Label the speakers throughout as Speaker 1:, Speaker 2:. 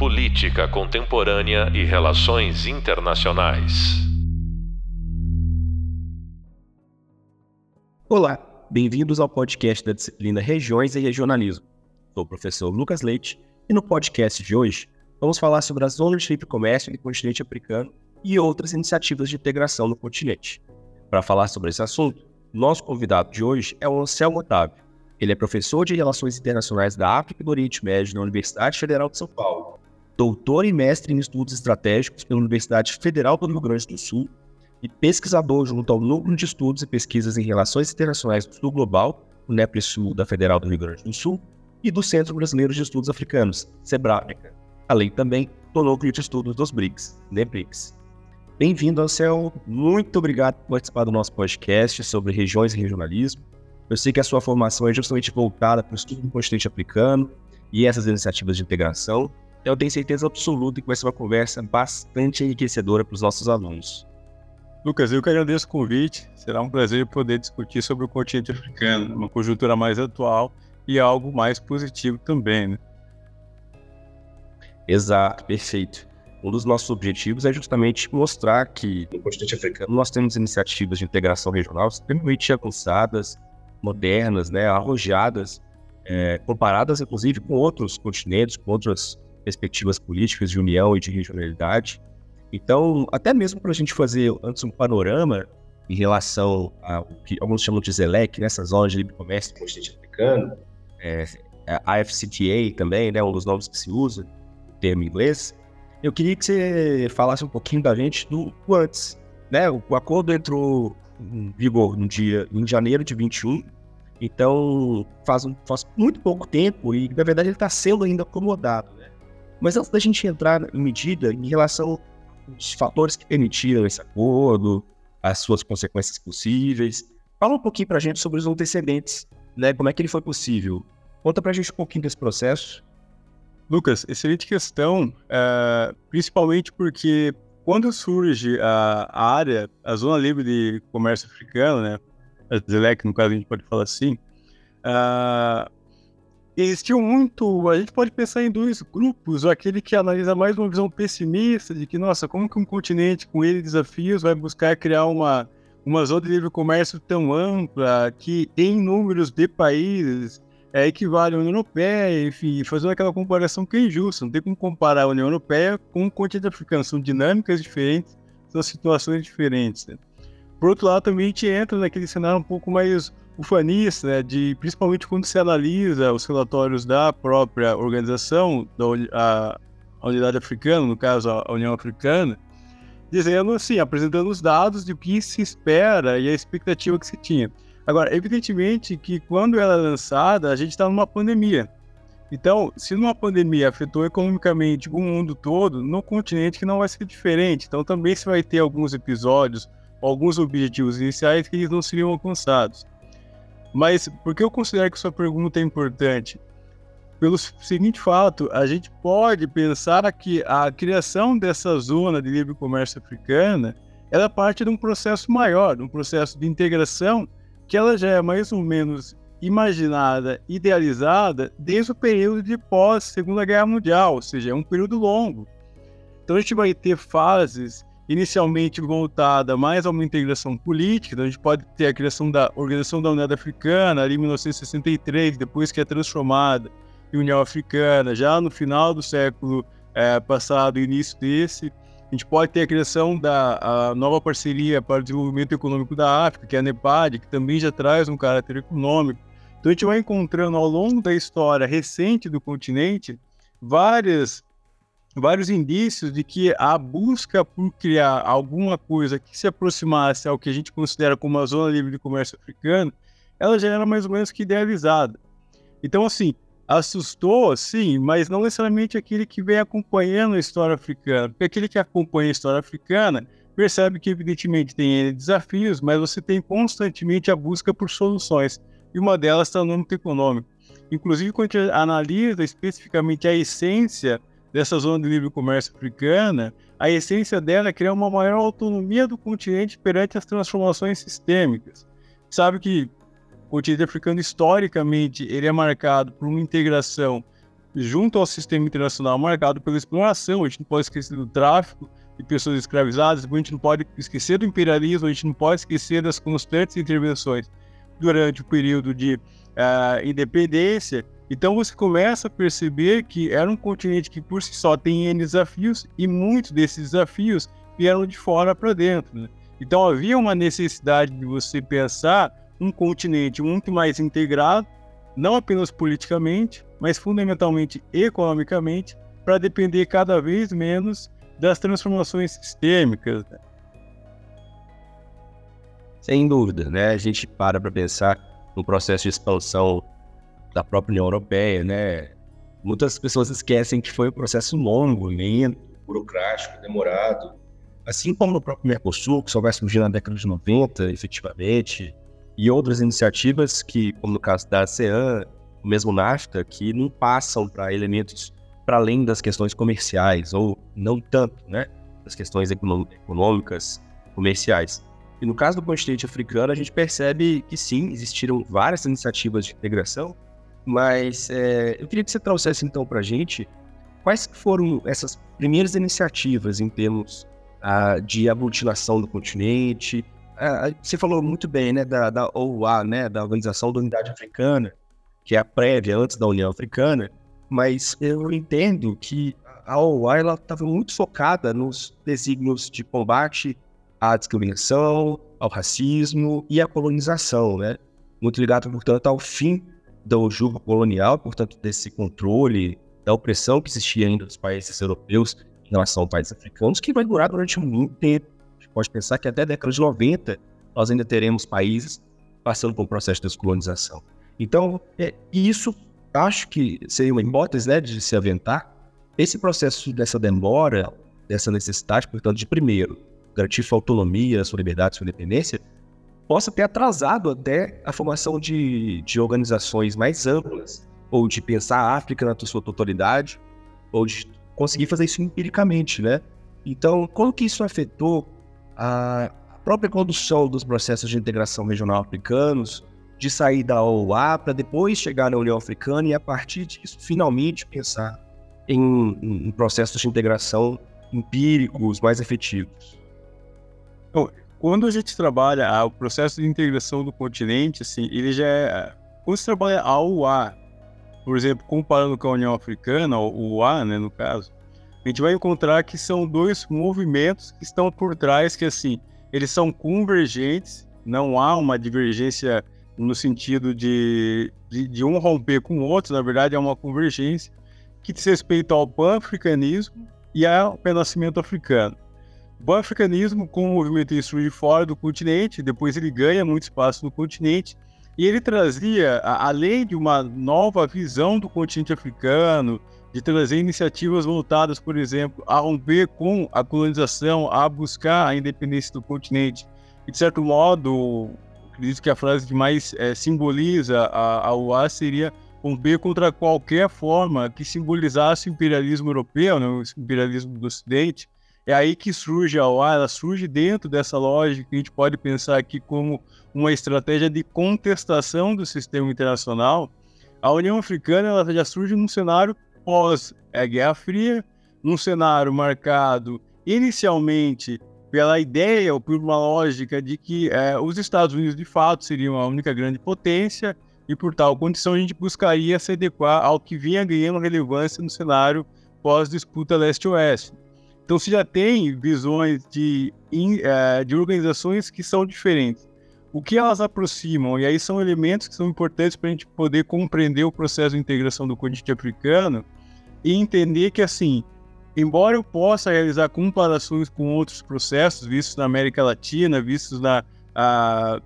Speaker 1: Política Contemporânea e Relações Internacionais.
Speaker 2: Olá, bem-vindos ao podcast da disciplina Regiões e Regionalismo. Sou o professor Lucas Leite e no podcast de hoje vamos falar sobre as zonas de livre comércio no continente africano e outras iniciativas de integração no continente. Para falar sobre esse assunto, nosso convidado de hoje é o Anselmo Otávio. Ele é professor de Relações Internacionais da África e do Oriente Médio na Universidade Federal de São Paulo doutor e mestre em estudos estratégicos pela Universidade Federal do Rio Grande do Sul e pesquisador junto ao Núcleo de Estudos e Pesquisas em Relações Internacionais do Sul Global, o NEPRI-Sul da Federal do Rio Grande do Sul, e do Centro Brasileiro de Estudos Africanos, SEBRAFRICA, além também do Núcleo de Estudos dos BRICS, NEBRICS. Bem-vindo, Anselmo. Muito obrigado por participar do nosso podcast sobre regiões e regionalismo. Eu sei que a sua formação é justamente voltada para o estudo do continente africano e essas iniciativas de integração, eu tenho certeza absoluta que vai ser uma conversa bastante enriquecedora para os nossos alunos.
Speaker 3: Lucas, eu que agradeço o convite. Será um prazer poder discutir sobre o continente africano, uma conjuntura mais atual e algo mais positivo também, né?
Speaker 2: Exato, perfeito. Um dos nossos objetivos é justamente mostrar que no continente africano nós temos iniciativas de integração regional extremamente avançadas, modernas, né, arrojadas, é, comparadas inclusive com outros continentes, com outras perspectivas políticas de união e de regionalidade. Então, até mesmo para a gente fazer antes um panorama em relação ao que alguns chamam de ZELEC, nessas né, zonas de livre comércio do continente africano, é, a AFCTA também, né, um dos nomes que se usa, o termo inglês, eu queria que você falasse um pouquinho da gente do, do antes. Né? O, o acordo entrou em vigor no dia, em janeiro de 21, então faz, um, faz muito pouco tempo e, na verdade, ele está sendo ainda acomodado. Mas antes da gente entrar em medida em relação aos fatores que permitiram esse acordo, as suas consequências possíveis, fala um pouquinho para a gente sobre os antecedentes, né? Como é que ele foi possível? Conta para a gente um pouquinho desse processo.
Speaker 3: Lucas, excelente questão, uh, principalmente porque quando surge a, a, área, a Zona Livre de Comércio Africano, né, a ZLEC, no caso a gente pode falar assim, uh, existiu muito. A gente pode pensar em dois grupos: aquele que analisa mais uma visão pessimista de que, nossa, como que um continente com ele desafios vai buscar criar uma, uma zona de livre comércio tão ampla que tem números de países é, equivale à União Europeia, enfim, fazendo aquela comparação que é injusta. Não tem como comparar a União Europeia com o continente africano. São dinâmicas diferentes, são situações diferentes. Né? Por outro lado, também a gente entra naquele cenário um pouco mais ufanista, né, de, principalmente quando se analisa os relatórios da própria organização, da a, a Unidade Africana, no caso a União Africana, dizendo assim, apresentando os dados de que se espera e a expectativa que se tinha. Agora, evidentemente que quando ela é lançada, a gente está numa pandemia. Então, se numa pandemia afetou economicamente o mundo todo, no continente que não vai ser diferente. Então, também se vai ter alguns episódios, alguns objetivos iniciais que eles não seriam alcançados. Mas por que eu considero que sua pergunta é importante? Pelo seguinte fato, a gente pode pensar que a criação dessa zona de livre comércio africana ela parte de um processo maior, de um processo de integração que ela já é mais ou menos imaginada, idealizada desde o período de pós Segunda Guerra Mundial, ou seja, é um período longo. Então a gente vai ter fases inicialmente voltada mais a uma integração política, então a gente pode ter a criação da Organização da União Africana, ali em 1963, depois que é transformada em União Africana, já no final do século é, passado, início desse. A gente pode ter a criação da nova parceria para o desenvolvimento econômico da África, que é a NEPAD, que também já traz um caráter econômico. Então a gente vai encontrando ao longo da história recente do continente várias vários indícios de que a busca por criar alguma coisa que se aproximasse ao que a gente considera como a zona livre de comércio africano, ela já era mais ou menos que idealizada. Então, assim, assustou, sim, mas não necessariamente aquele que vem acompanhando a história africana, porque aquele que acompanha a história africana percebe que, evidentemente, tem desafios, mas você tem constantemente a busca por soluções, e uma delas está no âmbito econômico. Inclusive, quando a gente analisa especificamente a essência dessa zona de livre comércio africana, a essência dela é criar uma maior autonomia do continente perante as transformações sistêmicas. Sabe que o continente africano, historicamente, ele é marcado por uma integração junto ao sistema internacional marcado pela exploração, a gente não pode esquecer do tráfico de pessoas escravizadas, a gente não pode esquecer do imperialismo, a gente não pode esquecer das constantes intervenções durante o período de uh, independência. Então você começa a perceber que era um continente que por si só tem N desafios e muitos desses desafios vieram de fora para dentro. Né? Então havia uma necessidade de você pensar um continente muito mais integrado, não apenas politicamente, mas fundamentalmente economicamente, para depender cada vez menos das transformações sistêmicas. Né?
Speaker 2: Sem dúvida, né? A gente para para pensar no processo de expansão da própria União Europeia, né? Muitas pessoas esquecem que foi um processo longo, lento, burocrático, demorado. Assim como no próprio Mercosul, que só vai surgir na década de 90, efetivamente, e outras iniciativas que, como no caso da ASEAN, o mesmo NAFTA, que não passam para elementos para além das questões comerciais, ou não tanto, né? Das questões econômicas, comerciais. E no caso do continente africano, a gente percebe que sim, existiram várias iniciativas de integração, mas é, eu queria que você trouxesse então para a gente quais foram essas primeiras iniciativas em termos uh, de aglutinação do continente. Uh, você falou muito bem né, da, da OUA, né, da Organização da Unidade Africana, que é a prévia antes da União Africana, mas eu entendo que a OUA estava muito focada nos desígnios de combate à discriminação, ao racismo e à colonização, né? Muito ligado, portanto, ao fim do jugo colonial, portanto, desse controle da opressão que existia ainda dos países europeus em relação aos países africanos, que vai durar durante muito tempo. A gente pode pensar que até a década de 90 nós ainda teremos países passando por um processo de descolonização. Então, é, isso acho que seria uma hipótese né, de se aventar. Esse processo dessa demora, dessa necessidade, portanto, de primeiro garantir sua autonomia, sua liberdade, sua independência, possa ter atrasado até a formação de, de organizações mais amplas, ou de pensar a África na sua totalidade, ou de conseguir fazer isso empiricamente, né? Então, como que isso afetou a própria condução dos processos de integração regional africanos, de sair da OUA para depois chegar na União Africana e, a partir disso, finalmente pensar em, em processos de integração empíricos mais efetivos?
Speaker 3: Então, quando a gente trabalha ah, o processo de integração do continente, assim, ele já é. Quando você trabalha a UA, por exemplo, comparando com a União Africana, o UA, né, no caso, a gente vai encontrar que são dois movimentos que estão por trás, que assim, eles são convergentes, não há uma divergência no sentido de, de, de um romper com o outro, na verdade é uma convergência que diz respeito ao pan-africanismo e ao renascimento africano. O pan-africanismo, com o movimento surge fora do continente, depois ele ganha muito espaço no continente, e ele trazia, além de uma nova visão do continente africano, de trazer iniciativas voltadas, por exemplo, a romper com a colonização, a buscar a independência do continente, e de certo modo, acredito que a frase que mais é, simboliza a, a UA seria romper contra qualquer forma que simbolizasse o imperialismo europeu, né, o imperialismo do Ocidente, é aí que surge a OA, ela surge dentro dessa lógica que a gente pode pensar aqui como uma estratégia de contestação do sistema internacional. A União Africana ela já surge num cenário pós a Guerra Fria, num cenário marcado inicialmente pela ideia ou por uma lógica de que é, os Estados Unidos de fato seriam a única grande potência e por tal condição a gente buscaria se adequar ao que vinha ganhando relevância no cenário pós-disputa leste-oeste. Então você já tem visões de, uh, de organizações que são diferentes. O que elas aproximam, e aí são elementos que são importantes para a gente poder compreender o processo de integração do continente africano e entender que, assim, embora eu possa realizar comparações com outros processos vistos na América Latina, vistos na, uh,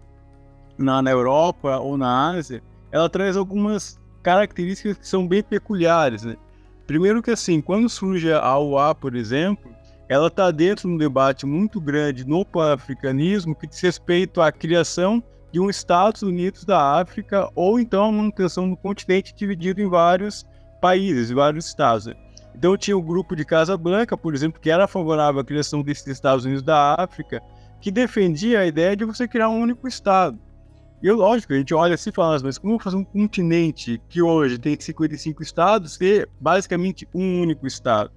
Speaker 3: na, na Europa ou na Ásia, ela traz algumas características que são bem peculiares. Né? Primeiro que assim, quando surge a UA, por exemplo, ela está dentro de um debate muito grande no pan-africanismo que diz respeito à criação de um Estados Unidos da África ou então a manutenção do continente dividido em vários países, vários estados. Então tinha o grupo de Casa Branca, por exemplo, que era favorável à criação desses Estados Unidos da África, que defendia a ideia de você criar um único Estado. E lógico, a gente olha assim e fala, mas como fazer um continente que hoje tem 55 estados ser basicamente um único estado?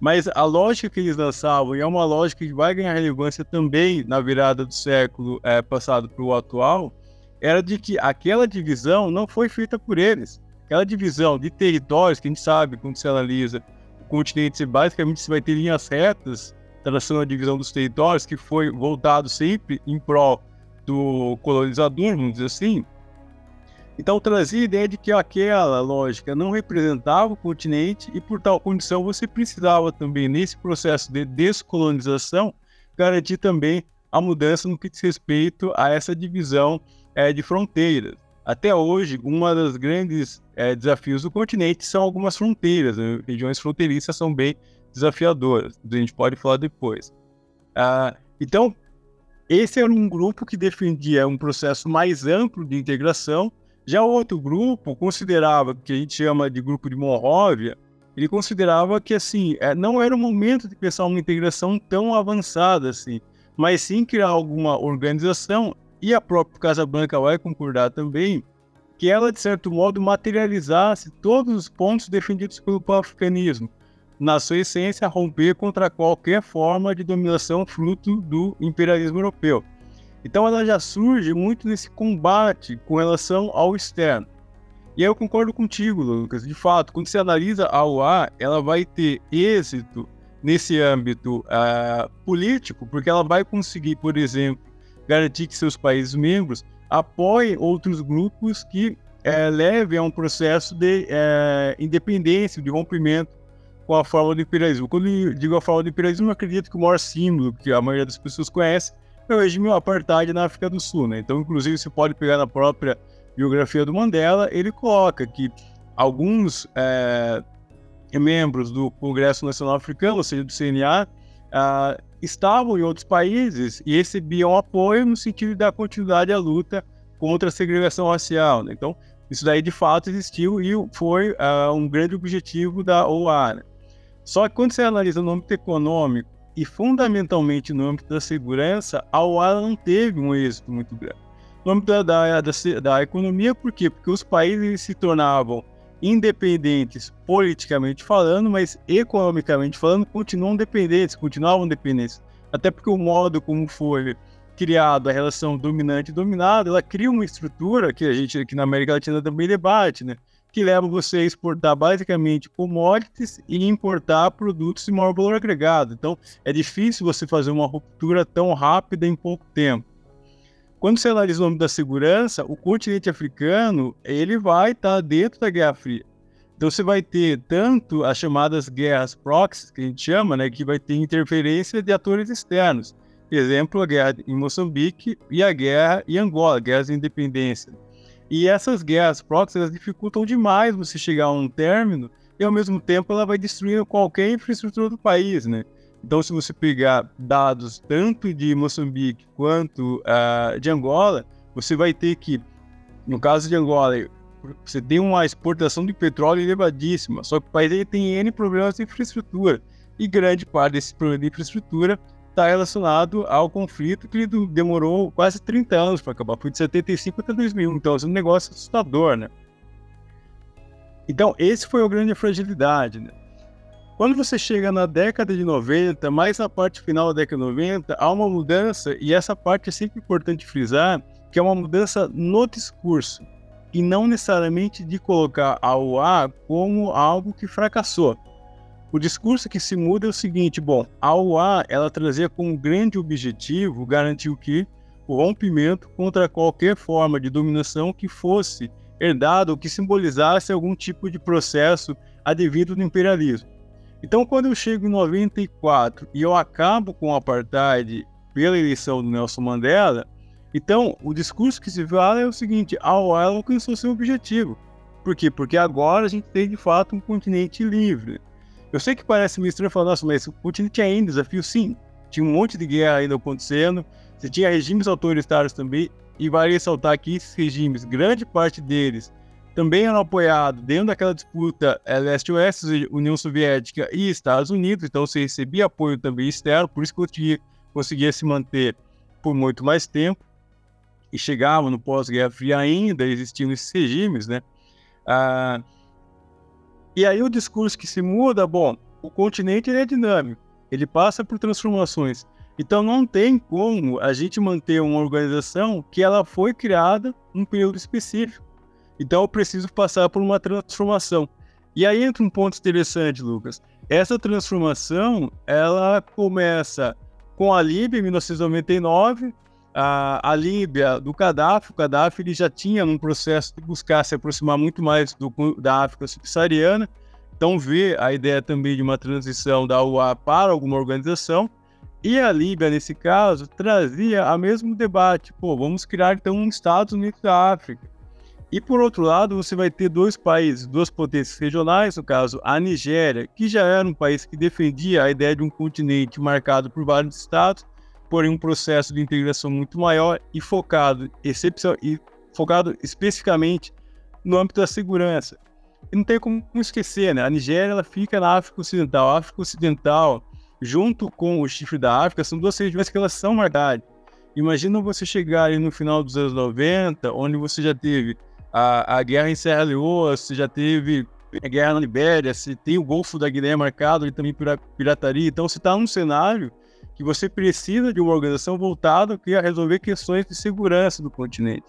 Speaker 3: Mas a lógica que eles lançavam, e é uma lógica que vai ganhar relevância também na virada do século é, passado para o atual, era de que aquela divisão não foi feita por eles. Aquela divisão de territórios, que a gente sabe, quando se analisa o continente, basicamente você vai ter linhas retas traçando a divisão dos territórios, que foi voltado sempre em prol do colonizador, vamos dizer assim. Então trazia a ideia de que aquela lógica não representava o continente e, por tal condição, você precisava também, nesse processo de descolonização, garantir também a mudança no que diz respeito a essa divisão é, de fronteiras. Até hoje, uma das grandes é, desafios do continente são algumas fronteiras. Né? Regiões fronteiriças são bem desafiadoras. A gente pode falar depois. Ah, então, esse era um grupo que defendia um processo mais amplo de integração. Já outro grupo considerava, que a gente chama de grupo de Monróvia, ele considerava que assim é, não era o momento de pensar uma integração tão avançada assim, mas sim criar alguma organização e a própria Casa Branca vai concordar também que ela de certo modo materializasse todos os pontos defendidos pelo pan-africanismo, na sua essência, romper contra qualquer forma de dominação fruto do imperialismo europeu. Então ela já surge muito nesse combate com relação ao externo. E aí eu concordo contigo, Lucas. De fato, quando você analisa a OA, ela vai ter êxito nesse âmbito uh, político, porque ela vai conseguir, por exemplo, garantir que seus países membros apoiem outros grupos que uh, levem a um processo de uh, independência, de rompimento com a forma do imperialismo. Quando eu digo a forma do imperialismo, eu acredito que o maior símbolo que a maioria das pessoas conhece é o regime apartheid na África do Sul. Né? Então, inclusive, você pode pegar na própria biografia do Mandela, ele coloca que alguns é, membros do Congresso Nacional Africano, ou seja, do CNA, é, estavam em outros países e recebiam apoio no sentido da continuidade à luta contra a segregação racial. Né? Então, isso daí de fato existiu e foi uh, um grande objetivo da OA. Né? Só que quando você analisa no âmbito econômico e fundamentalmente no âmbito da segurança, a OA não teve um êxito muito grande. No âmbito da, da, da, da economia, por quê? Porque os países se tornavam independentes politicamente falando, mas economicamente falando, continuam dependentes, continuavam dependentes. Até porque o modo como foi criado a relação dominante dominado, ela cria uma estrutura que a gente aqui na América Latina também debate, né? Que leva você a exportar basicamente commodities e importar produtos de maior valor agregado. Então, é difícil você fazer uma ruptura tão rápida em pouco tempo. Quando você analisa o nome da segurança, o continente africano ele vai estar tá dentro da Guerra Fria. Então você vai ter tanto as chamadas guerras proxies, que a gente chama, né, que vai ter interferência de atores externos. Exemplo, a guerra em Moçambique e a guerra em Angola, guerras de independência. E essas guerras proxies elas dificultam demais você chegar a um término e ao mesmo tempo ela vai destruindo qualquer infraestrutura do país, né? Então, se você pegar dados tanto de Moçambique quanto uh, de Angola, você vai ter que, no caso de Angola, você tem uma exportação de petróleo elevadíssima, só que o país tem N problemas de infraestrutura. E grande parte desse problema de infraestrutura está relacionado ao conflito que demorou quase 30 anos para acabar. Foi de 75 até 2001. Então, é um negócio assustador, né? Então, esse foi a grande fragilidade, né? Quando você chega na década de 90, mais na parte final da década de 90, há uma mudança, e essa parte é sempre importante frisar, que é uma mudança no discurso, e não necessariamente de colocar a UA como algo que fracassou. O discurso que se muda é o seguinte: bom, a OA ela trazia como grande objetivo garantir o que o rompimento contra qualquer forma de dominação que fosse herdado ou que simbolizasse algum tipo de processo advindo do imperialismo. Então, quando eu chego em 94 e eu acabo com o apartheid pela eleição do Nelson Mandela, então o discurso que se fala é o seguinte: a OA alcançou seu objetivo. Por quê? Porque agora a gente tem de fato um continente livre. Eu sei que parece meio estranho falar, nossa, mas Putin tinha ainda desafio, sim. Tinha um monte de guerra ainda acontecendo, você tinha regimes autoritários também, e vale ressaltar que esses regimes, grande parte deles, também eram apoiados dentro daquela disputa é, leste-oeste, União Soviética e Estados Unidos, então você recebia apoio também externo, por isso que conseguia, conseguia se manter por muito mais tempo. e chegava no pós-Guerra Fria ainda existiam esses regimes, né? Ah, e aí o discurso que se muda, bom, o continente é dinâmico, ele passa por transformações. Então não tem como a gente manter uma organização que ela foi criada num período específico. Então eu preciso passar por uma transformação. E aí entra um ponto interessante, Lucas. Essa transformação, ela começa com a Líbia em 1999, a, a Líbia do Gaddafi. O Gaddafi ele já tinha um processo de buscar se aproximar muito mais do, da África subsaariana. Então, vê a ideia também de uma transição da UA para alguma organização. E a Líbia, nesse caso, trazia o mesmo debate. Pô, vamos criar então um Estados Unidos da África. E por outro lado, você vai ter dois países, duas potências regionais, no caso a Nigéria, que já era um país que defendia a ideia de um continente marcado por vários estados, porém um processo de integração muito maior e focado, excepção, e focado especificamente no âmbito da segurança. E não tem como esquecer, né? A Nigéria ela fica na África Ocidental. A África Ocidental, junto com o chifre da África, são duas regiões que elas são marcadas. Imagina você chegar no final dos anos 90, onde você já teve a, a guerra em Serra Leoa, você já teve a guerra na Libéria, você tem o Golfo da Guiné marcado e também pirataria. Então você está num cenário que você precisa de uma organização voltada a resolver questões de segurança do continente.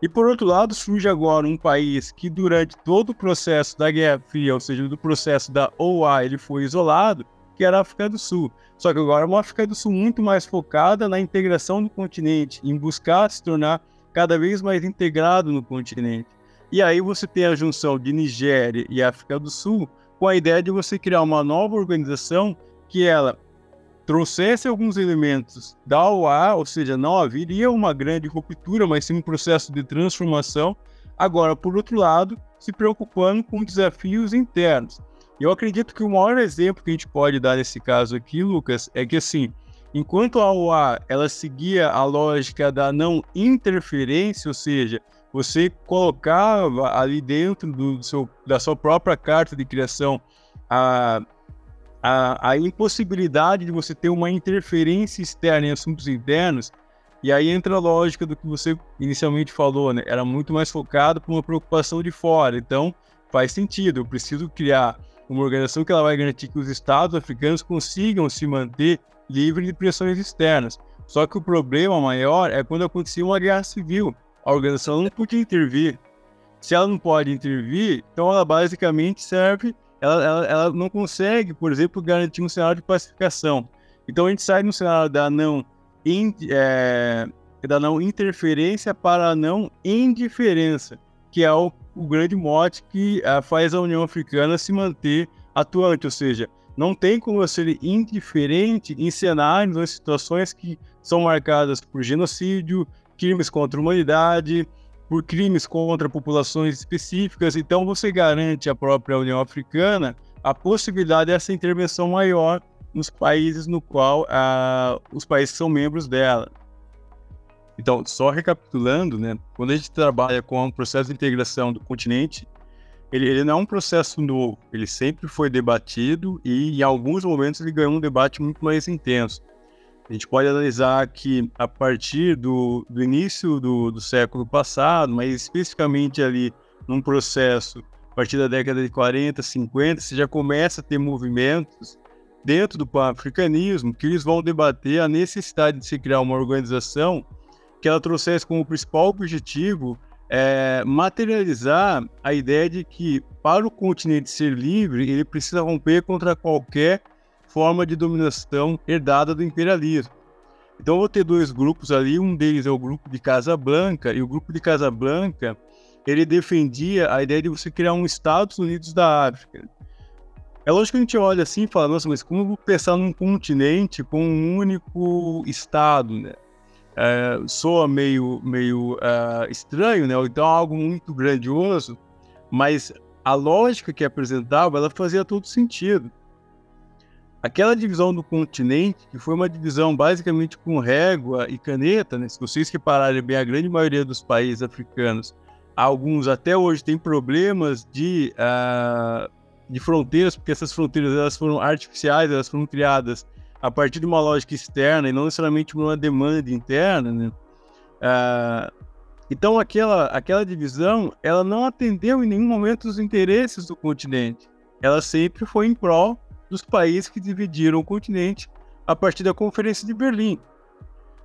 Speaker 3: E por outro lado, surge agora um país que durante todo o processo da Guerra Fria, ou seja, do processo da OA, ele foi isolado, que era a África do Sul. Só que agora é uma África do Sul muito mais focada na integração do continente, em buscar se tornar cada vez mais integrado no continente. E aí você tem a junção de Nigéria e África do Sul com a ideia de você criar uma nova organização que ela trouxesse alguns elementos da OA, ou seja, não haveria uma grande ruptura, mas sim um processo de transformação. Agora, por outro lado, se preocupando com desafios internos. Eu acredito que o maior exemplo que a gente pode dar nesse caso aqui, Lucas, é que assim, Enquanto a OA ela seguia a lógica da não interferência, ou seja, você colocava ali dentro do seu, da sua própria carta de criação a, a, a, impossibilidade de você ter uma interferência externa em assuntos internos, e aí entra a lógica do que você inicialmente falou, né? Era muito mais focado por uma preocupação de fora. Então, faz sentido, eu preciso criar uma organização que ela vai garantir que os estados africanos consigam se manter livre de pressões externas. Só que o problema maior é quando acontecia uma guerra civil. A organização não podia intervir. Se ela não pode intervir, então ela basicamente serve, ela, ela, ela não consegue, por exemplo, garantir um cenário de pacificação. Então a gente sai no cenário da não, in, é, da não interferência para a não indiferença, que é o, o grande mote que é, faz a União Africana se manter atuante, ou seja, não tem como ser indiferente em cenários ou situações que são marcadas por genocídio, crimes contra a humanidade, por crimes contra populações específicas. Então, você garante à própria União Africana a possibilidade dessa intervenção maior nos países no qual ah, os países são membros dela. Então, só recapitulando, né, quando a gente trabalha com o processo de integração do continente, ele, ele, não é um processo novo, ele sempre foi debatido e em alguns momentos ele ganhou um debate muito mais intenso. A gente pode analisar que a partir do, do início do, do século passado, mas especificamente ali num processo a partir da década de 40, 50, você já começa a ter movimentos dentro do pan-africanismo que eles vão debater a necessidade de se criar uma organização que ela trouxesse como principal objetivo é, materializar a ideia de que, para o continente ser livre, ele precisa romper contra qualquer forma de dominação herdada do imperialismo. Então, eu vou ter dois grupos ali, um deles é o grupo de Casablanca, e o grupo de Casablanca, ele defendia a ideia de você criar um Estados Unidos da África. É lógico que a gente olha assim e fala, nossa, mas como eu vou pensar num continente com um único Estado, né? é, soa meio, meio é, estranho, né? Ou então algo muito grandioso, mas a lógica que apresentava, ela fazia todo sentido. Aquela divisão do continente, que foi uma divisão basicamente com régua e caneta, né? se vocês repararem bem, a grande maioria dos países africanos, alguns até hoje têm problemas de, uh, de fronteiras, porque essas fronteiras elas foram artificiais, elas foram criadas a partir de uma lógica externa e não necessariamente uma demanda interna, né? Uh, então, aquela, aquela divisão, ela não atendeu em nenhum momento os interesses do continente. Ela sempre foi em prol dos países que dividiram o continente a partir da Conferência de Berlim.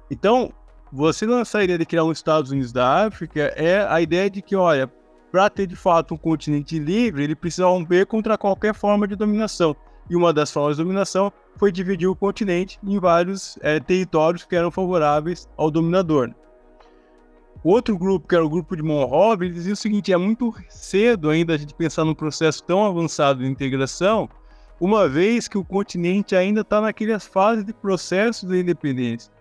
Speaker 3: Então, você lançar a ideia de criar um Estados Unidos da África é a ideia de que, olha, para ter de fato um continente livre, ele precisa romper contra qualquer forma de dominação. E uma das formas de dominação foi dividir o continente em vários é, territórios que eram favoráveis ao dominador. Outro grupo, que era o grupo de Monroe, ele dizia o seguinte: é muito cedo ainda a gente pensar num processo tão avançado de integração, uma vez que o continente ainda está naquelas fases de processo de independência.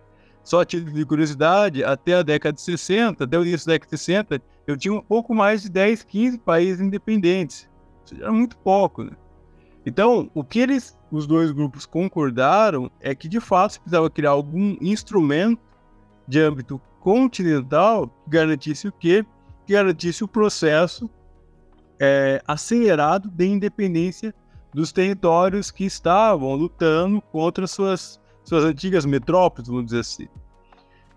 Speaker 3: Só a título de curiosidade, até a década de 60, até o início da década de 60, eu tinha um pouco mais de 10, 15 países independentes. Isso era muito pouco, né? Então, o que eles, os dois grupos concordaram é que, de fato, se precisava criar algum instrumento de âmbito continental que garantisse o quê? Que garantisse o processo é, acelerado de independência dos territórios que estavam lutando contra suas, suas antigas metrópoles, vamos dizer assim.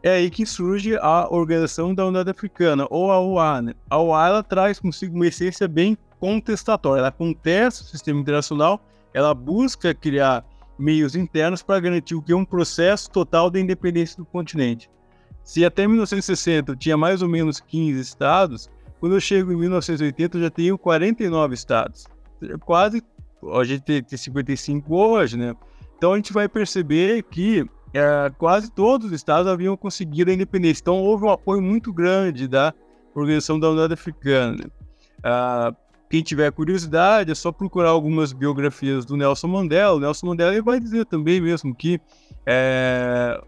Speaker 3: É aí que surge a Organização da Unidade Africana, ou a OA. Né? A OA ela traz consigo uma essência bem contestatória. Ela contesta o sistema internacional, ela busca criar meios internos para garantir o que é um processo total de independência do continente. Se até 1960 tinha mais ou menos 15 estados, quando eu chego em 1980 eu já tenho 49 estados. Quase, a gente tem 55 hoje, né? Então a gente vai perceber que é, quase todos os estados haviam conseguido a independência. Então houve um apoio muito grande da Organização da Unidade Africana. Ah, quem tiver curiosidade, é só procurar algumas biografias do Nelson Mandela. O Nelson Mandela vai dizer também mesmo que é,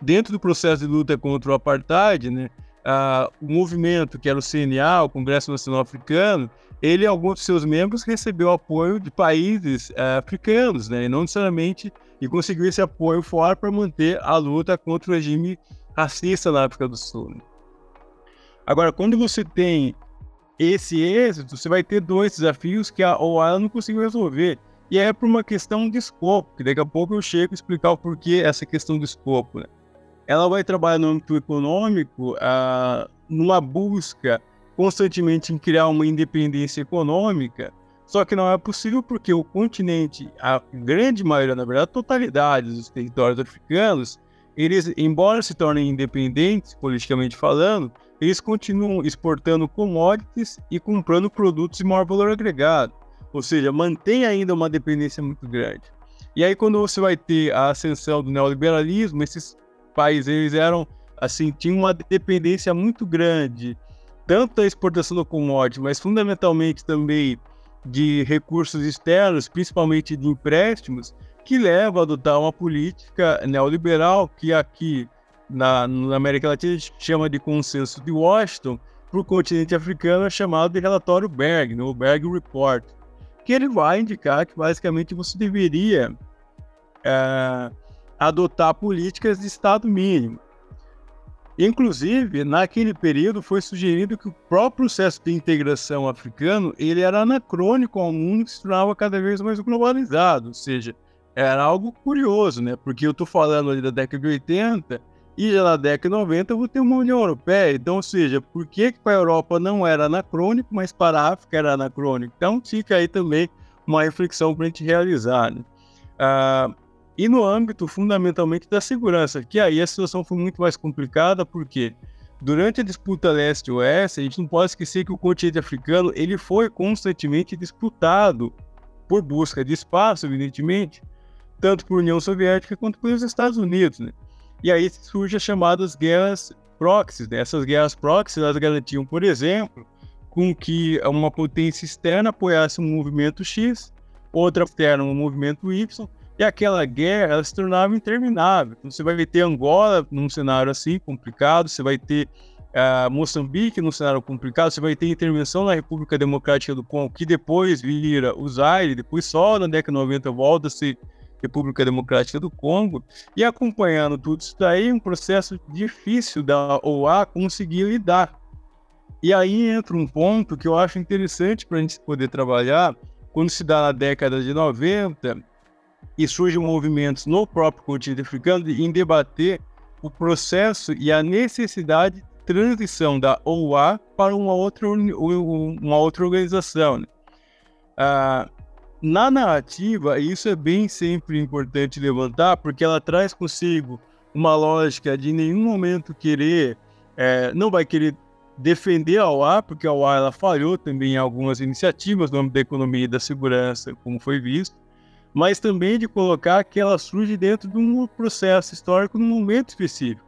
Speaker 3: dentro do processo de luta contra o apartheid, né, o movimento que era o CNA, o Congresso Nacional Africano, ele, alguns de seus membros, recebeu apoio de países uh, africanos, né, e não necessariamente, e conseguiu esse apoio fora para manter a luta contra o regime racista na África do Sul. Né. Agora, quando você tem esse êxito, você vai ter dois desafios que a OAA não conseguiu resolver. E é por uma questão de escopo, que daqui a pouco eu chego a explicar o porquê essa questão do escopo. Né? ela vai trabalhar no âmbito econômico ah, numa busca constantemente em criar uma independência econômica, só que não é possível porque o continente, a grande maioria, na verdade, a totalidade dos territórios africanos, eles, embora se tornem independentes, politicamente falando, eles continuam exportando commodities e comprando produtos de maior valor agregado. Ou seja, mantém ainda uma dependência muito grande. E aí, quando você vai ter a ascensão do neoliberalismo, esses países eles eram assim, tinham uma dependência muito grande, tanto da exportação do commodity, mas fundamentalmente também de recursos externos, principalmente de empréstimos, que leva a adotar uma política neoliberal que aqui na, na América Latina a gente chama de consenso de Washington, para o continente africano é chamado de relatório Berg, né, o Berg Report, que ele vai indicar que basicamente você deveria é, adotar políticas de Estado mínimo. Inclusive, naquele período foi sugerido que o próprio processo de integração africano ele era anacrônico ao mundo que se tornava cada vez mais globalizado, ou seja, era algo curioso, né? Porque eu estou falando ali da década de 80 e já na década de 90 eu vou ter uma União Europeia. Então, ou seja, por que, que para a Europa não era anacrônico, mas para a África era anacrônico? Então, fica aí também uma reflexão para a gente realizar. Né? Ah, e no âmbito fundamentalmente da segurança, que aí a situação foi muito mais complicada, porque durante a disputa leste-oeste, a gente não pode esquecer que o continente africano ele foi constantemente disputado por busca de espaço, evidentemente, tanto por União Soviética quanto pelos Estados Unidos. Né? E aí surgem as chamadas guerras proxies. Né? Essas guerras proxies elas garantiam, por exemplo, com que uma potência externa apoiasse um movimento X, outra externa um movimento Y, e aquela guerra ela se tornava interminável. Então, você vai ter Angola num cenário assim complicado, você vai ter uh, Moçambique num cenário complicado, você vai ter intervenção na República Democrática do Congo, que depois vira o Zaire, depois só na década de 90 volta a ser República Democrática do Congo, e acompanhando tudo isso daí, um processo difícil da OA conseguir lidar. E aí entra um ponto que eu acho interessante para a gente poder trabalhar, quando se dá na década de 90, e surgem movimentos no próprio continente africano em debater o processo e a necessidade de transição da OA para uma outra, uma outra organização. Né? Ah, na narrativa, isso é bem sempre importante levantar, porque ela traz consigo uma lógica de nenhum momento querer, é, não vai querer defender a OA, porque a OA ela falhou também em algumas iniciativas no âmbito da economia e da segurança, como foi visto, mas também de colocar que ela surge dentro de um processo histórico num momento específico.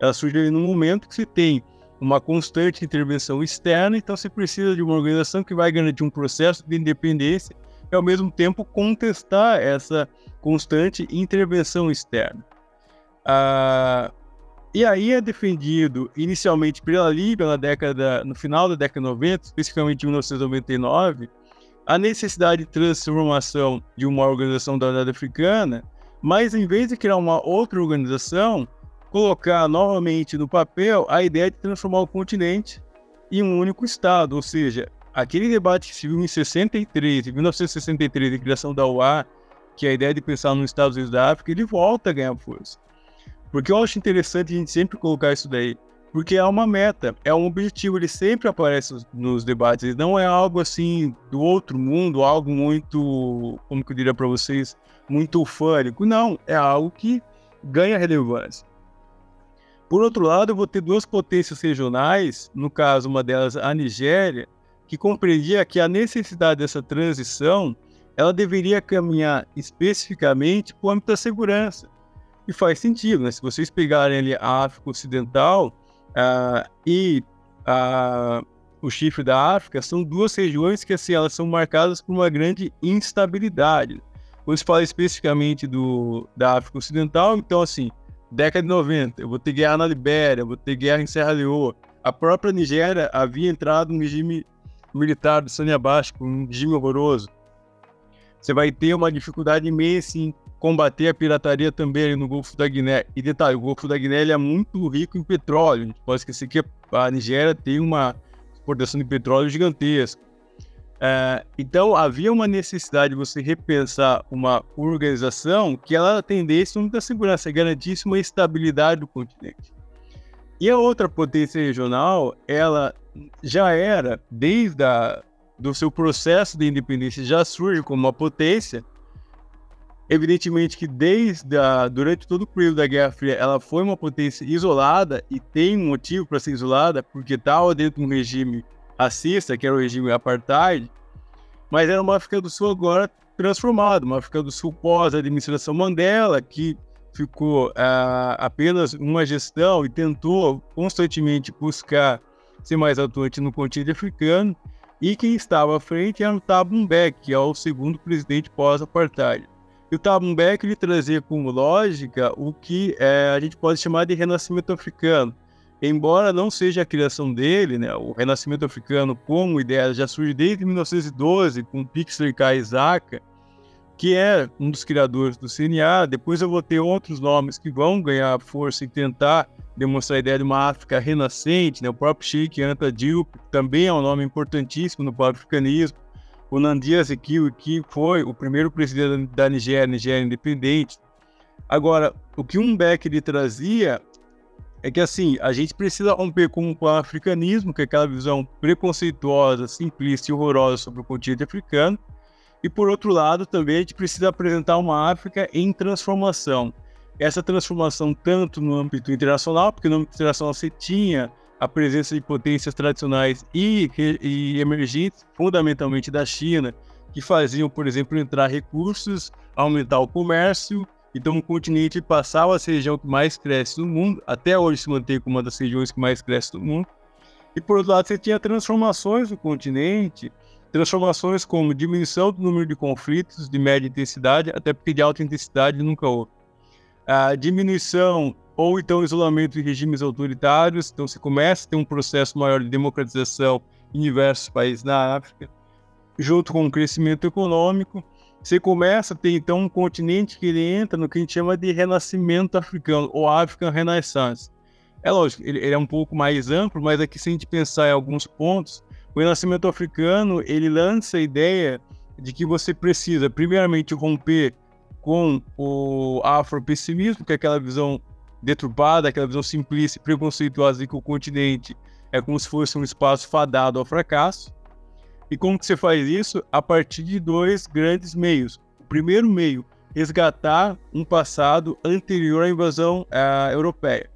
Speaker 3: Ela surge num momento que se tem uma constante intervenção externa, então se precisa de uma organização que vai garantir um processo de independência e ao mesmo tempo contestar essa constante intervenção externa. Ah, e aí é defendido inicialmente pela Líbia na década, no final da década 90, especificamente em 1999, a necessidade de transformação de uma organização da União Africana, mas em vez de criar uma outra organização, colocar novamente no papel a ideia de transformar o continente em um único Estado, ou seja, aquele debate que se viu em 63, em 1963, de criação da OA, que é a ideia de pensar nos Estados Unidos da África, ele volta a ganhar força. Porque eu acho interessante a gente sempre colocar isso daí. Porque é uma meta, é um objetivo, ele sempre aparece nos debates, ele não é algo assim do outro mundo, algo muito, como que eu diria para vocês, muito ufânico. Não, é algo que ganha relevância. Por outro lado, eu vou ter duas potências regionais, no caso, uma delas a Nigéria, que compreendia que a necessidade dessa transição ela deveria caminhar especificamente para o âmbito da segurança. E faz sentido, né? Se vocês pegarem ali a África Ocidental uh, e uh, o chifre da África, são duas regiões que assim, elas são marcadas por uma grande instabilidade. Quando se fala especificamente do, da África Ocidental, então assim, década de 90, eu vou ter guerra na Libéria, eu vou ter guerra em Serra Leoa. A própria Nigéria havia entrado no regime militar do Sani Abacha, um regime horroroso. Você vai ter uma dificuldade imensa em combater a pirataria também no Golfo da Guiné. E detalhe, o Golfo da Guiné é muito rico em petróleo. A gente pode esquecer que a Nigéria tem uma exportação de petróleo gigantesca. É, então havia uma necessidade de você repensar uma organização que ela atendesse muita segurança, garantisse uma estabilidade do continente. E a outra potência regional, ela já era, desde a, do seu processo de independência, já surge como uma potência, Evidentemente que desde a, durante todo o período da Guerra Fria ela foi uma potência isolada e tem um motivo para ser isolada porque estava dentro de um regime racista, que era o regime apartheid, mas era uma África do Sul agora transformada, uma África do Sul pós-administração Mandela, que ficou uh, apenas uma gestão e tentou constantemente buscar ser mais atuante no continente africano, e quem estava à frente era o Thabo Mbeki, que é o segundo presidente pós-apartheid. E o Mbeki ele trazia como lógica o que é, a gente pode chamar de renascimento africano. Embora não seja a criação dele, né, o renascimento africano como ideia já surge desde 1912 com Pixley K. Isaka, que é um dos criadores do CNA. Depois eu vou ter outros nomes que vão ganhar força e tentar demonstrar a ideia de uma África renascente. Né? O próprio Sheikh Anta Diop também é um nome importantíssimo no pan-africanismo o Nandi Azikiwe, que foi o primeiro presidente da Nigéria, Nigéria independente. Agora, o que um Beck lhe trazia é que assim, a gente precisa romper com o africanismo, que é aquela visão preconceituosa, simplista e horrorosa sobre o continente africano. E por outro lado, também a gente precisa apresentar uma África em transformação. Essa transformação tanto no âmbito internacional, porque no âmbito internacional você tinha a presença de potências tradicionais e, e emergentes, fundamentalmente da China, que faziam, por exemplo, entrar recursos, aumentar o comércio. Então, o continente passava a ser a região que mais cresce no mundo, até hoje se mantém como uma das regiões que mais cresce no mundo. E, por outro lado, você tinha transformações no continente, transformações como diminuição do número de conflitos de média intensidade, até porque de alta intensidade nunca houve. A diminuição ou então isolamento de regimes autoritários. Então, se começa a ter um processo maior de democratização em diversos países na África, junto com o crescimento econômico. Você começa a ter, então, um continente que ele entra no que a gente chama de renascimento africano, ou African Renaissance. É lógico, ele, ele é um pouco mais amplo, mas aqui, se a gente pensar em alguns pontos, o renascimento africano, ele lança a ideia de que você precisa, primeiramente, romper com o afropessimismo, que é aquela visão deturpada, aquela visão simplista e preconceituosa de que o continente é como se fosse um espaço fadado ao fracasso. E como que você faz isso? A partir de dois grandes meios. O primeiro meio, resgatar um passado anterior à invasão uh, europeia.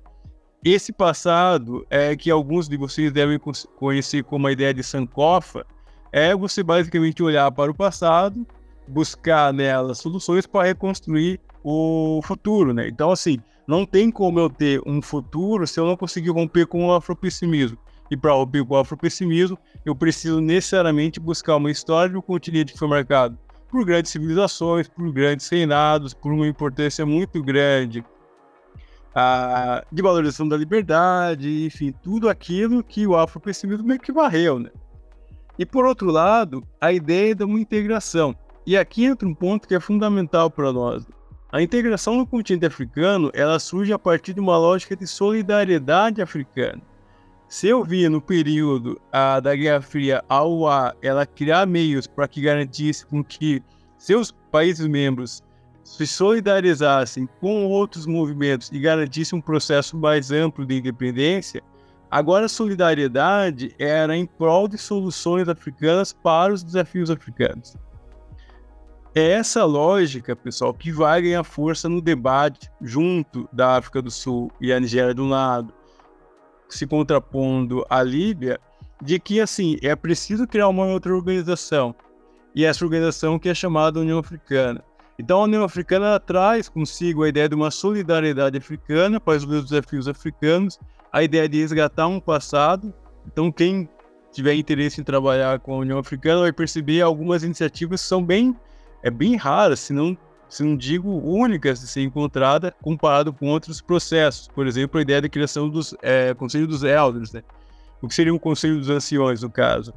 Speaker 3: Esse passado é que alguns de vocês devem conhecer como a ideia de Sankofa, é você basicamente olhar para o passado, buscar nela soluções para reconstruir o futuro, né? Então, assim, não tem como eu ter um futuro se eu não conseguir romper com o afropessimismo. E para romper com o afropessimismo, eu preciso necessariamente buscar uma história de um continente que foi marcado por grandes civilizações, por grandes reinados, por uma importância muito grande a, de valorização da liberdade, enfim, tudo aquilo que o afropessimismo meio que varreu, né? E por outro lado, a ideia de uma integração. E aqui entra um ponto que é fundamental para nós. A integração no continente africano, ela surge a partir de uma lógica de solidariedade africana. Se eu via no período a, da Guerra Fria a OA ela criar meios para que garantisse com que seus países membros se solidarizassem com outros movimentos e garantissem um processo mais amplo de independência, Agora, a solidariedade era em prol de soluções africanas para os desafios africanos. É essa lógica, pessoal, que vai ganhar força no debate junto da África do Sul e a Nigéria de um lado, se contrapondo à Líbia, de que assim é preciso criar uma outra organização e essa organização que é chamada União Africana. Então a União Africana traz consigo a ideia de uma solidariedade africana para os desafios africanos a ideia de resgatar um passado. Então, quem tiver interesse em trabalhar com a União Africana vai perceber algumas iniciativas que são bem, é bem raras, se não, se não digo únicas de ser encontrada comparado com outros processos. Por exemplo, a ideia da criação dos é, Conselho dos Elders, né? o que seria um Conselho dos Anciões, no caso.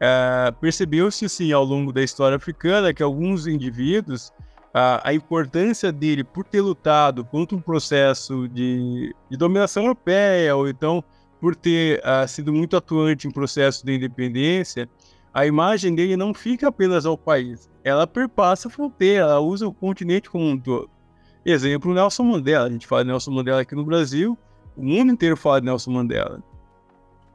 Speaker 3: É, Percebeu-se, assim, ao longo da história africana, que alguns indivíduos a, a, importância dele por ter lutado contra um processo de, de dominação europeia, ou então por ter sido muito atuante em processo de independência, a imagem dele não fica apenas ao país, ela perpassa a fronteira, ela usa o continente como um todo. Exemplo, Nelson Mandela. A gente fala de Nelson Mandela aqui no Brasil, o mundo inteiro fala de Nelson Mandela.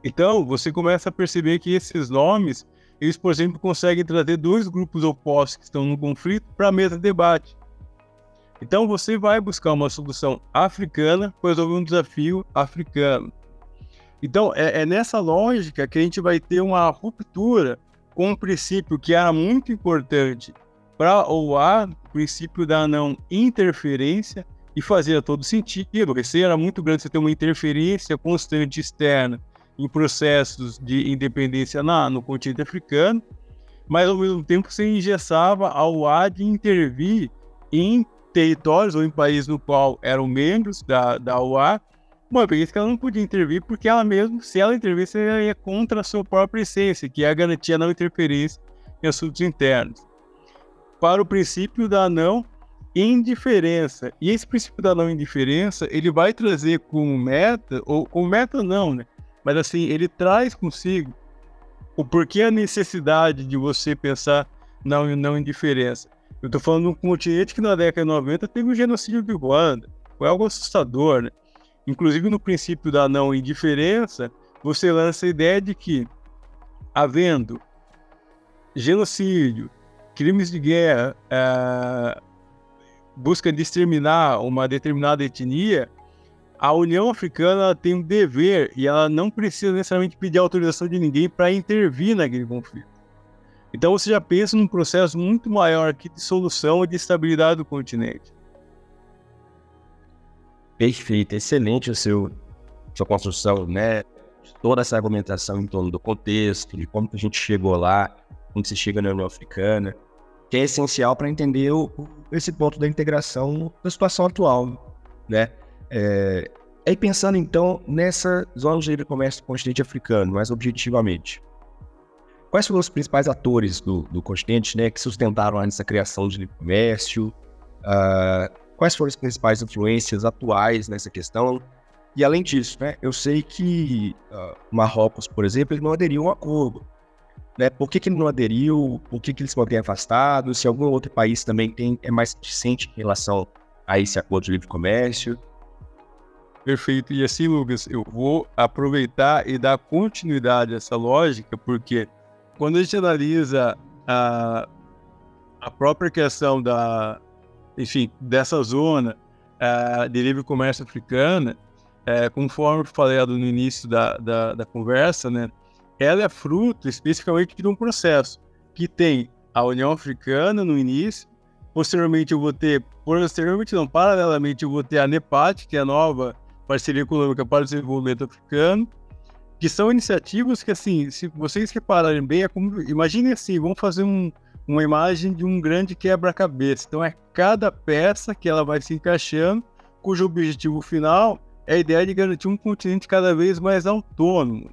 Speaker 3: Então, você começa a perceber que esses nomes eles, por exemplo, conseguem trazer dois grupos opostos que estão no conflito para a mesa de debate. Então você vai buscar uma solução africana para resolver um desafio africano. Então é, é, nessa lógica que a gente vai ter uma ruptura com um princípio que era muito importante para o OA, o princípio da não interferência, e fazia todo sentido, porque se era muito grande você ter uma interferência constante externa em processos de independência na, no continente africano, mas ao mesmo tempo se engessava ao ar de intervir em territórios ou em países no qual eram membros da, da Uma vez que ela não podia intervir porque ela mesma, se ela intervisse, ela ia contra a sua própria essência, que é a garantia não interferência em assuntos internos. Para o princípio da não indiferença. E esse princípio da não indiferença, ele vai trazer como meta, ou como meta não, né? Mas assim, ele traz consigo o porquê a necessidade de você pensar na não indiferença. Eu estou falando de um continente que na década de 90 teve o genocídio de Ruanda. Foi algo assustador, né? Inclusive no princípio da não indiferença, você lança a ideia de que, havendo genocídio, crimes de guerra, é, busca de exterminar uma determinada etnia, a União Africana tem um dever e ela não precisa necessariamente pedir autorização de ninguém para intervir naquele conflito. Então você já pensa num processo muito maior aqui de solução e de estabilidade do continente.
Speaker 2: Perfeito, excelente o seu sua construção, né? Toda essa argumentação em torno do contexto, de como a gente chegou lá, como se chega na União Africana, que é essencial para entender o, esse ponto da integração da situação atual, né? É, aí pensando então nessa zona de livre comércio do continente africano, mais objetivamente, quais foram os principais atores do, do continente né, que sustentaram essa criação de livre comércio? Uh, quais foram as principais influências atuais nessa questão? E além disso, né, eu sei que uh, Marrocos, por exemplo, ele não aderiu ao acordo. Né? Por que, que ele não aderiu? Por que, que ele se mantém afastado? Se algum outro país também tem, é mais reticente em relação a esse acordo de livre comércio?
Speaker 3: Perfeito. E assim, Lucas, eu vou aproveitar e dar continuidade a essa lógica, porque quando a gente analisa a, a própria questão da, enfim, dessa zona de livre comércio africana, uh, conforme falei no início da, da, da, conversa, né, ela é fruto especificamente de um processo que tem a União Africana no início, posteriormente eu vou ter, posteriormente não, paralelamente eu vou ter a NEPAT, que é a nova parceria econômica para o desenvolvimento africano, que são iniciativas que, assim, se vocês repararem bem, é como, imaginem assim, vamos fazer um, uma imagem de um grande quebra-cabeça. Então é cada peça que ela vai se encaixando, cujo objetivo final é a ideia de garantir um continente cada vez mais autônomo.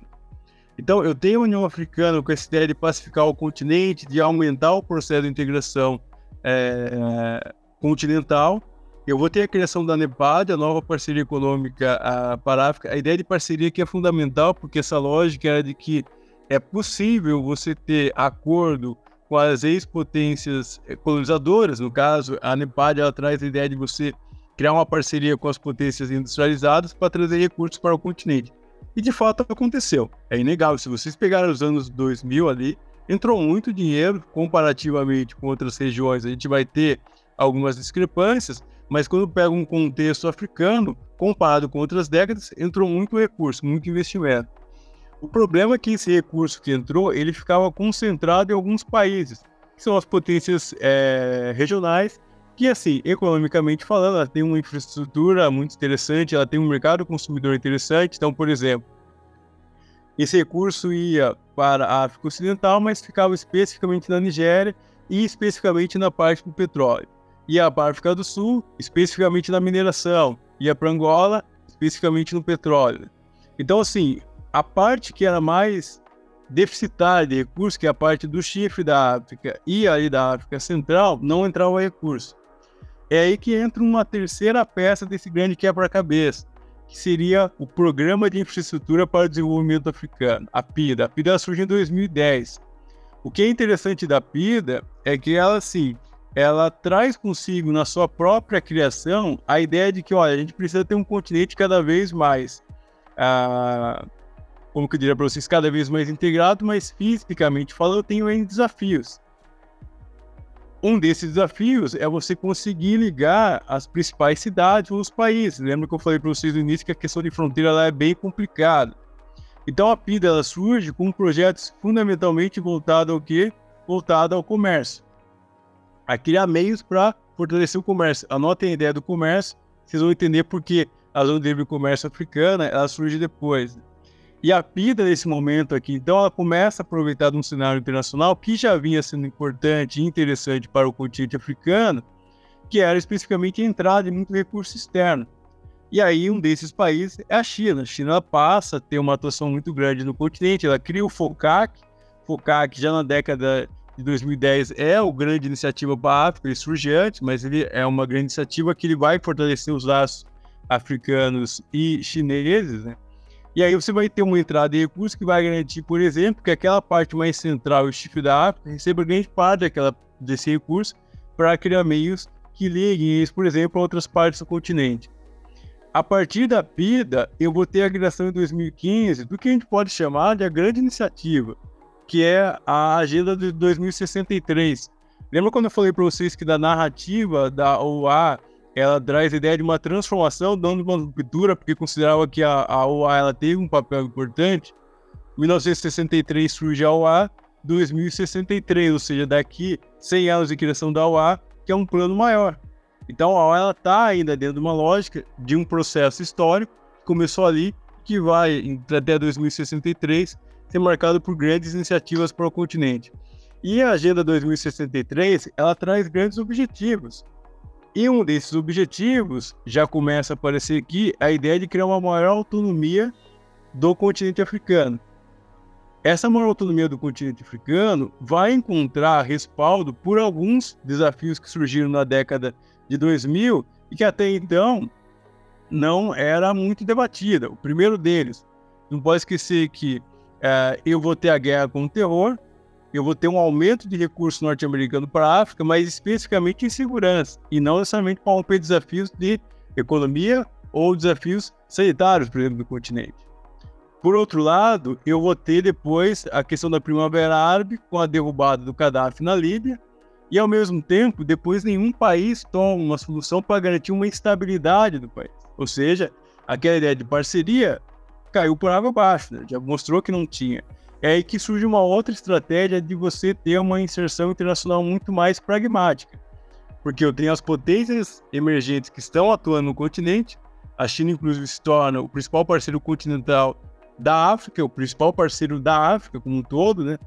Speaker 3: Então eu tenho a União Africana com essa ideia de pacificar o continente, de aumentar o processo de integração é, continental. Eu vou ter a criação da NEPAD, a nova parceria econômica a, para a África. A ideia de parceria que é fundamental, porque essa lógica era de que é possível você ter acordo com as ex-potências eh, colonizadoras. No caso, a NEPAD ela traz a ideia de você criar uma parceria com as potências industrializadas para trazer recursos para o continente. E de fato aconteceu. É inegável. Se vocês pegarem os anos 2000 ali, entrou muito dinheiro comparativamente com outras regiões. A gente vai ter algumas discrepâncias, mas quando pega um contexto africano, comparado com outras décadas, entrou muito recurso, muito investimento. O problema é que esse recurso que entrou, ele ficava concentrado em alguns países, que são as potências é, regionais, que assim, economicamente falando, ela tem uma infraestrutura muito interessante, ela tem um mercado consumidor interessante. Então, por exemplo, esse recurso ia para a África Ocidental, mas ficava especificamente na Nigéria e especificamente na parte do petróleo. Ia para a África do Sul, especificamente na mineração. Ia para Angola, especificamente no petróleo. Então, assim, a parte que era mais deficitária de recursos, que é a parte do chifre da África e ali da África Central, não entrava recurso. É aí que entra uma terceira peça desse grande quebra-cabeça, que seria o Programa de Infraestrutura para o Desenvolvimento Africano, a PIDA. A PIDA surge em 2010. O que é interessante da PIDA é que ela, assim, ela traz consigo na sua própria criação a ideia de que, olha, a gente precisa ter um continente cada vez mais ah, como que eu diria para vocês, cada vez mais integrado, mas fisicamente falando, eu tenho N desafios. Um desses desafios é você conseguir ligar as principais cidades ou os países. Lembra que eu falei para vocês no início que a questão de fronteira lá é bem complicada. Então a PIDA ela surge com projetos fundamentalmente voltados ao quê? Voltado ao comércio. A criar meios para fortalecer o comércio. Anotem a ideia do comércio, vocês vão entender por que a zona de livre comércio africana ela surge depois. E a PIDA, nesse momento aqui, então, ela começa a aproveitar de um cenário internacional que já vinha sendo importante e interessante para o continente africano, que era especificamente a entrada de muito recurso externo. E aí, um desses países é a China. A China passa a ter uma atuação muito grande no continente, ela cria o FOCAC. FOCAC, já na década de 2010, é o grande iniciativa para a África, ele surge antes, mas ele é uma grande iniciativa que ele vai fortalecer os laços africanos e chineses, né? E aí você vai ter uma entrada de recursos que vai garantir, por exemplo, que aquela parte mais central, o chifre da África, receba grande parte daquela, desse recurso para criar meios que liguem isso, por exemplo, a outras partes do continente. A partir da PIDA, eu vou ter a criação em 2015 do que a gente pode chamar de a grande iniciativa, que é a Agenda de 2063. Lembra quando eu falei para vocês que da narrativa da OA ela traz a ideia de uma transformação, dando uma ruptura, porque considerava que a, a OA ela teve um papel importante. Em 1963 surge a OA, 2063, ou seja, daqui 100 anos de criação da OA, que é um plano maior. Então a OA está ainda dentro de uma lógica de um processo histórico que começou ali, que vai até 2063 ser marcado por grandes iniciativas para o continente. E a Agenda 2063 ela traz grandes objetivos. E um desses objetivos já começa a aparecer aqui a ideia de criar uma maior autonomia do continente africano. Essa maior autonomia do continente africano vai encontrar respaldo por alguns desafios que surgiram na década de 2000 e que até então não era muito debatida. O primeiro deles, não pode esquecer que é, eu vou ter a guerra com o terror, eu vou ter um aumento de recursos norte-americanos para a África, mas especificamente em segurança, e não necessariamente para romper desafios de economia ou desafios sanitários, por exemplo, do continente. Por outro lado, eu vou ter depois a questão da Primavera Árabe com a derrubada do Gaddafi na Líbia, e ao mesmo tempo, depois nenhum país toma uma solução para garantir uma estabilidade do país. Ou seja, aquela ideia de parceria caiu por água abaixo, né? já mostrou que não tinha. É aí que surge uma outra estratégia de você ter uma inserção internacional muito mais pragmática. Porque eu tenho as potências emergentes que estão atuando no continente, a China, inclusive, se torna o principal parceiro continental da África, o principal parceiro da África como um todo, né?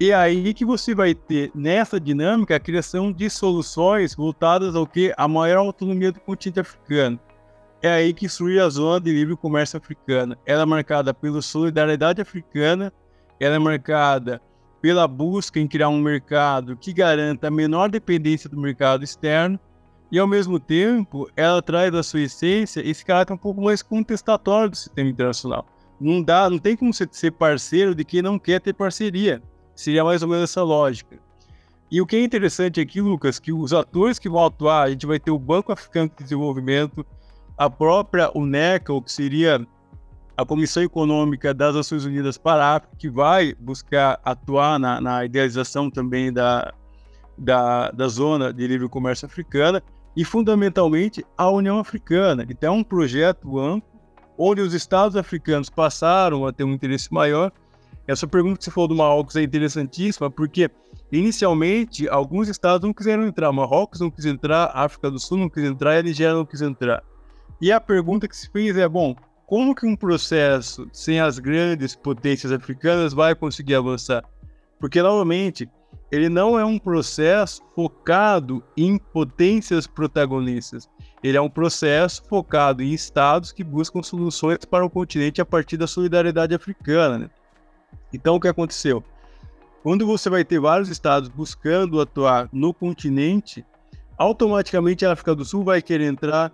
Speaker 3: E aí que você vai ter nessa dinâmica a criação de soluções voltadas ao que a maior autonomia do continente africano. É aí que surge a zona de livre comércio africana. Ela é marcada pela solidariedade africana, ela é marcada pela busca em criar um mercado que garanta a menor dependência do mercado externo e ao mesmo tempo ela traz da sua essência esse caráter um pouco mais contestatório do sistema internacional. Não dá, não tem como você ser parceiro de quem não quer ter parceria. Seria mais ou menos essa lógica. E o que é interessante aqui, Lucas, que os atores que vão atuar, a gente vai ter o Banco Africano de Desenvolvimento, a própria UNECA, que seria a Comissão Econômica das Nações Unidas para a África, que vai buscar atuar na, na idealização também da, da, da Zona de Livre Comércio Africana, e fundamentalmente a União Africana. Então é um projeto amplo, onde os Estados africanos passaram a ter um interesse maior essa pergunta que você falou do Marrocos é interessantíssima, porque inicialmente alguns estados não quiseram entrar. Marrocos não quis entrar, África do Sul não quis entrar e a Nigéria não quis entrar. E a pergunta que se fez é: bom, como que um processo sem as grandes potências africanas vai conseguir avançar? Porque, novamente, ele não é um processo focado em potências protagonistas. Ele é um processo focado em estados que buscam soluções para o continente a partir da solidariedade africana. Né? Então, o que aconteceu? Quando você vai ter vários estados buscando atuar no continente, automaticamente a África do Sul vai querer entrar,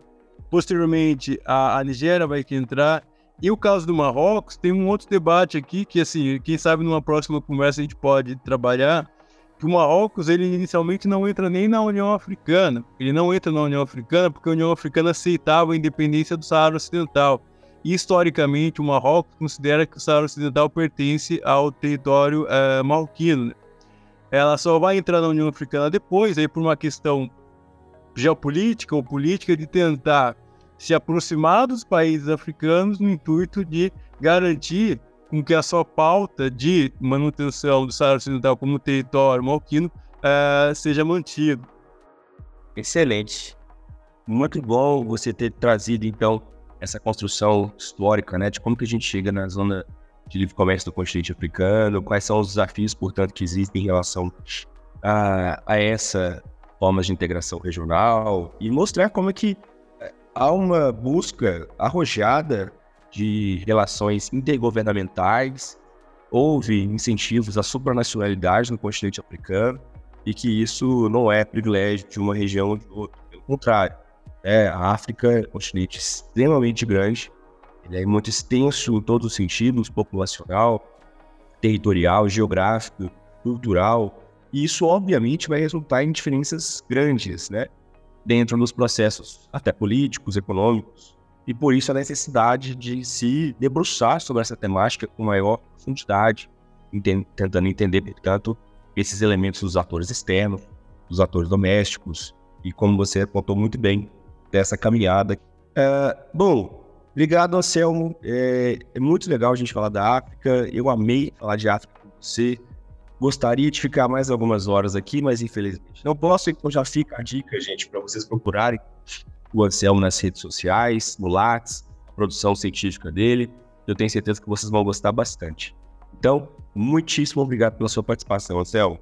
Speaker 3: posteriormente a, a Nigéria vai entrar, e o caso do Marrocos tem um outro debate aqui que, assim, quem sabe numa próxima conversa a gente pode trabalhar, que o Marrocos, ele inicialmente não entra nem na União Africana. Ele não entra na União Africana porque a União Africana aceitava a independência do Saara Ocidental historicamente, o Marrocos considera que o Saara Ocidental pertence ao território é, marroquino. Né? Ela só vai entrar na União Africana depois, aí por uma questão geopolítica ou política de tentar se aproximar dos países africanos no intuito de garantir com que a sua pauta de manutenção do Saara Ocidental como território marroquino uh, seja mantida.
Speaker 2: Excelente. Muito bom você ter trazido, então, essa construção histórica, né, de como que a gente chega na zona de livre comércio do continente africano, quais são os desafios, portanto, que existem em relação a, a essa formas de integração regional e mostrar como é que eh, há uma busca arrojada de relações intergovernamentais, houve incentivos à supranacionalidade no continente africano e que isso não é privilégio de uma região ou de outra, pelo contrário. É, a África é um continente extremamente grande, ele é muito extenso em todos os sentidos, populacional, territorial, geográfico, cultural, e isso obviamente vai resultar em diferenças grandes, né? Dentro dos processos, até políticos, econômicos, e por isso a necessidade de se debruçar sobre essa temática com maior profundidade, tentando entender, portanto, esses elementos dos atores externos, dos atores domésticos, e como você apontou muito bem, dessa caminhada. É, bom, ligado, Anselmo, é, é muito legal a gente falar da África. Eu amei falar de África com você. Gostaria de ficar mais algumas horas aqui, mas infelizmente não posso, então já fica a dica, gente, para vocês procurarem o Anselmo nas redes sociais, no Lattes, a produção científica dele. Eu tenho certeza que vocês vão gostar bastante. Então, muitíssimo obrigado pela sua participação, Anselmo.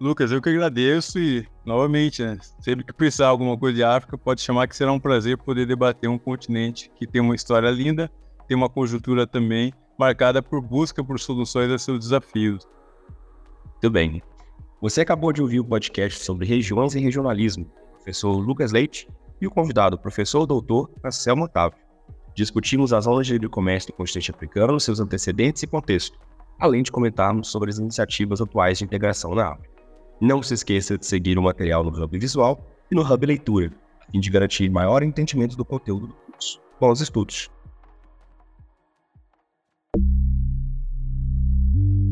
Speaker 3: Lucas, eu que agradeço e, novamente, né, sempre que precisar alguma coisa de África, pode chamar que será um prazer poder debater um continente que tem uma história linda, tem uma conjuntura também marcada por busca por soluções a seus desafios.
Speaker 2: Muito bem. Você acabou de ouvir o podcast sobre regiões e regionalismo, professor Lucas Leite e o convidado, professor doutor Marcelo Otávio. Discutimos as aulas de comércio do continente africano, seus antecedentes e contexto, além de comentarmos sobre as iniciativas atuais de integração na África. Não se esqueça de seguir o material no Hub Visual e no Hub Leitura, a fim de garantir maior entendimento do conteúdo do curso. bons estudos.